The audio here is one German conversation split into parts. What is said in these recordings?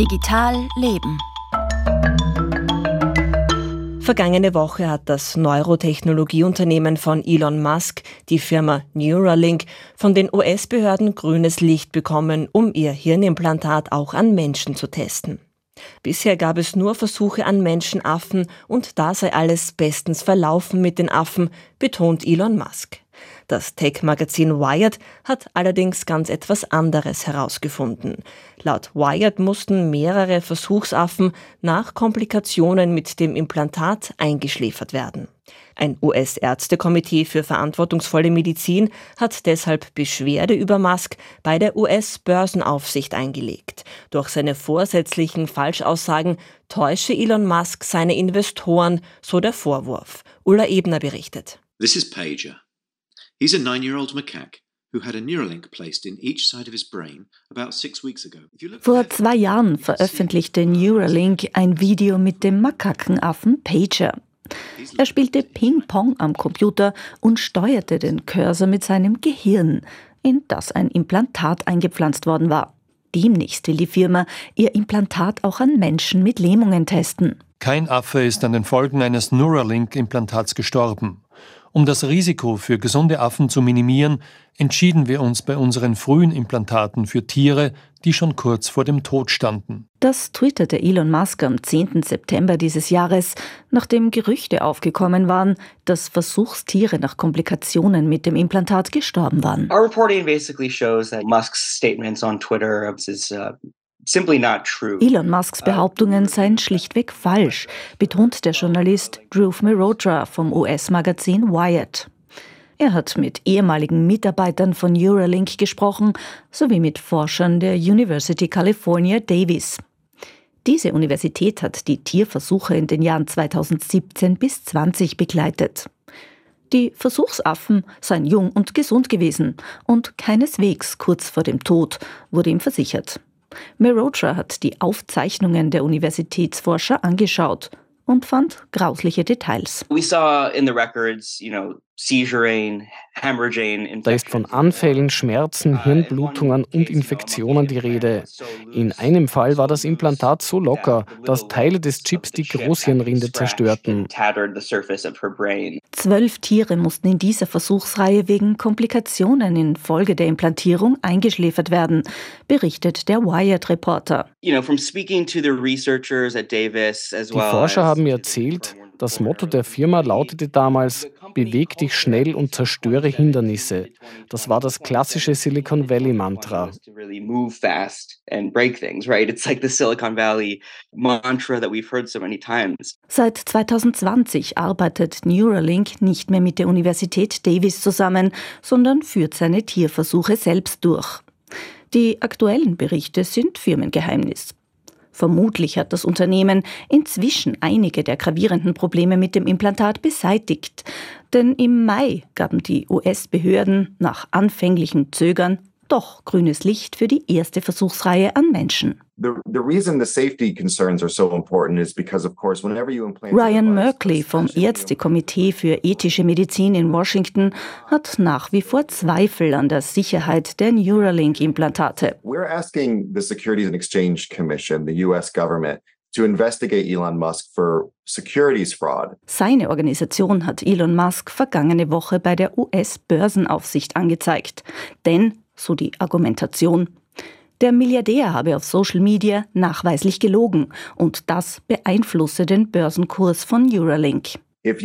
Digital Leben. Vergangene Woche hat das Neurotechnologieunternehmen von Elon Musk, die Firma Neuralink, von den US-Behörden grünes Licht bekommen, um ihr Hirnimplantat auch an Menschen zu testen. Bisher gab es nur Versuche an Menschenaffen und da sei alles bestens verlaufen mit den Affen, betont Elon Musk. Das Tech-Magazin Wired hat allerdings ganz etwas anderes herausgefunden. Laut Wired mussten mehrere Versuchsaffen nach Komplikationen mit dem Implantat eingeschläfert werden. Ein US-Ärztekomitee für verantwortungsvolle Medizin hat deshalb Beschwerde über Musk bei der US-Börsenaufsicht eingelegt. Durch seine vorsätzlichen Falschaussagen täusche Elon Musk seine Investoren, so der Vorwurf. Ulla Ebner berichtet. This is Pager. He's a nine-year-old macaque vor zwei Jahren veröffentlichte Neuralink ein Video mit dem Makakenaffen Pager. Er spielte Ping-Pong am Computer und steuerte den Cursor mit seinem Gehirn, in das ein Implantat eingepflanzt worden war. Demnächst will die Firma ihr Implantat auch an Menschen mit Lähmungen testen. Kein Affe ist an den Folgen eines Neuralink-Implantats gestorben. Um das Risiko für gesunde Affen zu minimieren, entschieden wir uns bei unseren frühen Implantaten für Tiere, die schon kurz vor dem Tod standen. Das twitterte Elon Musk am 10. September dieses Jahres, nachdem Gerüchte aufgekommen waren, dass Versuchstiere nach Komplikationen mit dem Implantat gestorben waren. Our reporting basically shows that Musk's statements on Twitter is uh, Elon Musks Behauptungen seien schlichtweg falsch, betont der Journalist Dhruv Mehrotra vom US-Magazin Wired. Er hat mit ehemaligen Mitarbeitern von Neuralink gesprochen, sowie mit Forschern der University California Davis. Diese Universität hat die Tierversuche in den Jahren 2017 bis 20 begleitet. Die Versuchsaffen seien jung und gesund gewesen und keineswegs kurz vor dem Tod, wurde ihm versichert. Merotra hat die Aufzeichnungen der Universitätsforscher angeschaut und fand grausliche Details. We saw in the records, you know, da ist von Anfällen, Schmerzen, uh, Hirnblutungen und Infektionen die Rede. In einem Fall war das Implantat so locker, dass Teile des Chips die Großhirnrinde zerstörten. Zwölf Tiere mussten in dieser Versuchsreihe wegen Komplikationen infolge der Implantierung eingeschläfert werden, berichtet der Wired-Reporter. Die Forscher haben mir erzählt, das Motto der Firma lautete damals, beweg dich schnell und zerstöre Hindernisse. Das war das klassische Silicon Valley Mantra. Seit 2020 arbeitet Neuralink nicht mehr mit der Universität Davis zusammen, sondern führt seine Tierversuche selbst durch. Die aktuellen Berichte sind Firmengeheimnis. Vermutlich hat das Unternehmen inzwischen einige der gravierenden Probleme mit dem Implantat beseitigt. Denn im Mai gaben die US-Behörden nach anfänglichem Zögern doch grünes Licht für die erste Versuchsreihe an Menschen. Ryan Merkley vom Ärztekomitee für ethische Medizin in Washington hat nach wie vor Zweifel an der Sicherheit der Neuralink-Implantate. We're asking the Securities and Exchange Commission, the US government, to investigate Elon Musk for securities fraud. Seine Organisation hat Elon Musk vergangene Woche bei der US-Börsenaufsicht angezeigt. Denn, so die Argumentation, der Milliardär habe auf Social Media nachweislich gelogen und das beeinflusse den Börsenkurs von Neuralink. Wenn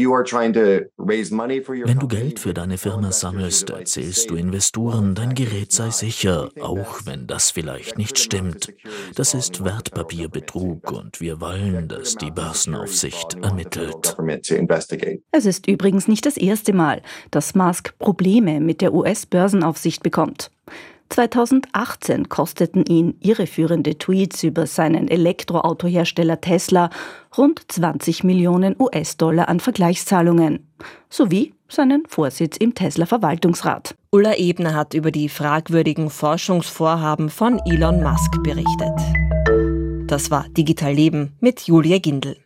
du Geld für deine Firma sammelst, erzählst du Investoren, dein Gerät sei sicher, auch wenn das vielleicht nicht stimmt. Das ist Wertpapierbetrug und wir wollen, dass die Börsenaufsicht ermittelt. Es ist übrigens nicht das erste Mal, dass Musk Probleme mit der US-Börsenaufsicht bekommt. 2018 kosteten ihn irreführende Tweets über seinen Elektroautohersteller Tesla rund 20 Millionen US-Dollar an Vergleichszahlungen sowie seinen Vorsitz im Tesla-Verwaltungsrat. Ulla Ebner hat über die fragwürdigen Forschungsvorhaben von Elon Musk berichtet. Das war Digital Leben mit Julia Gindel.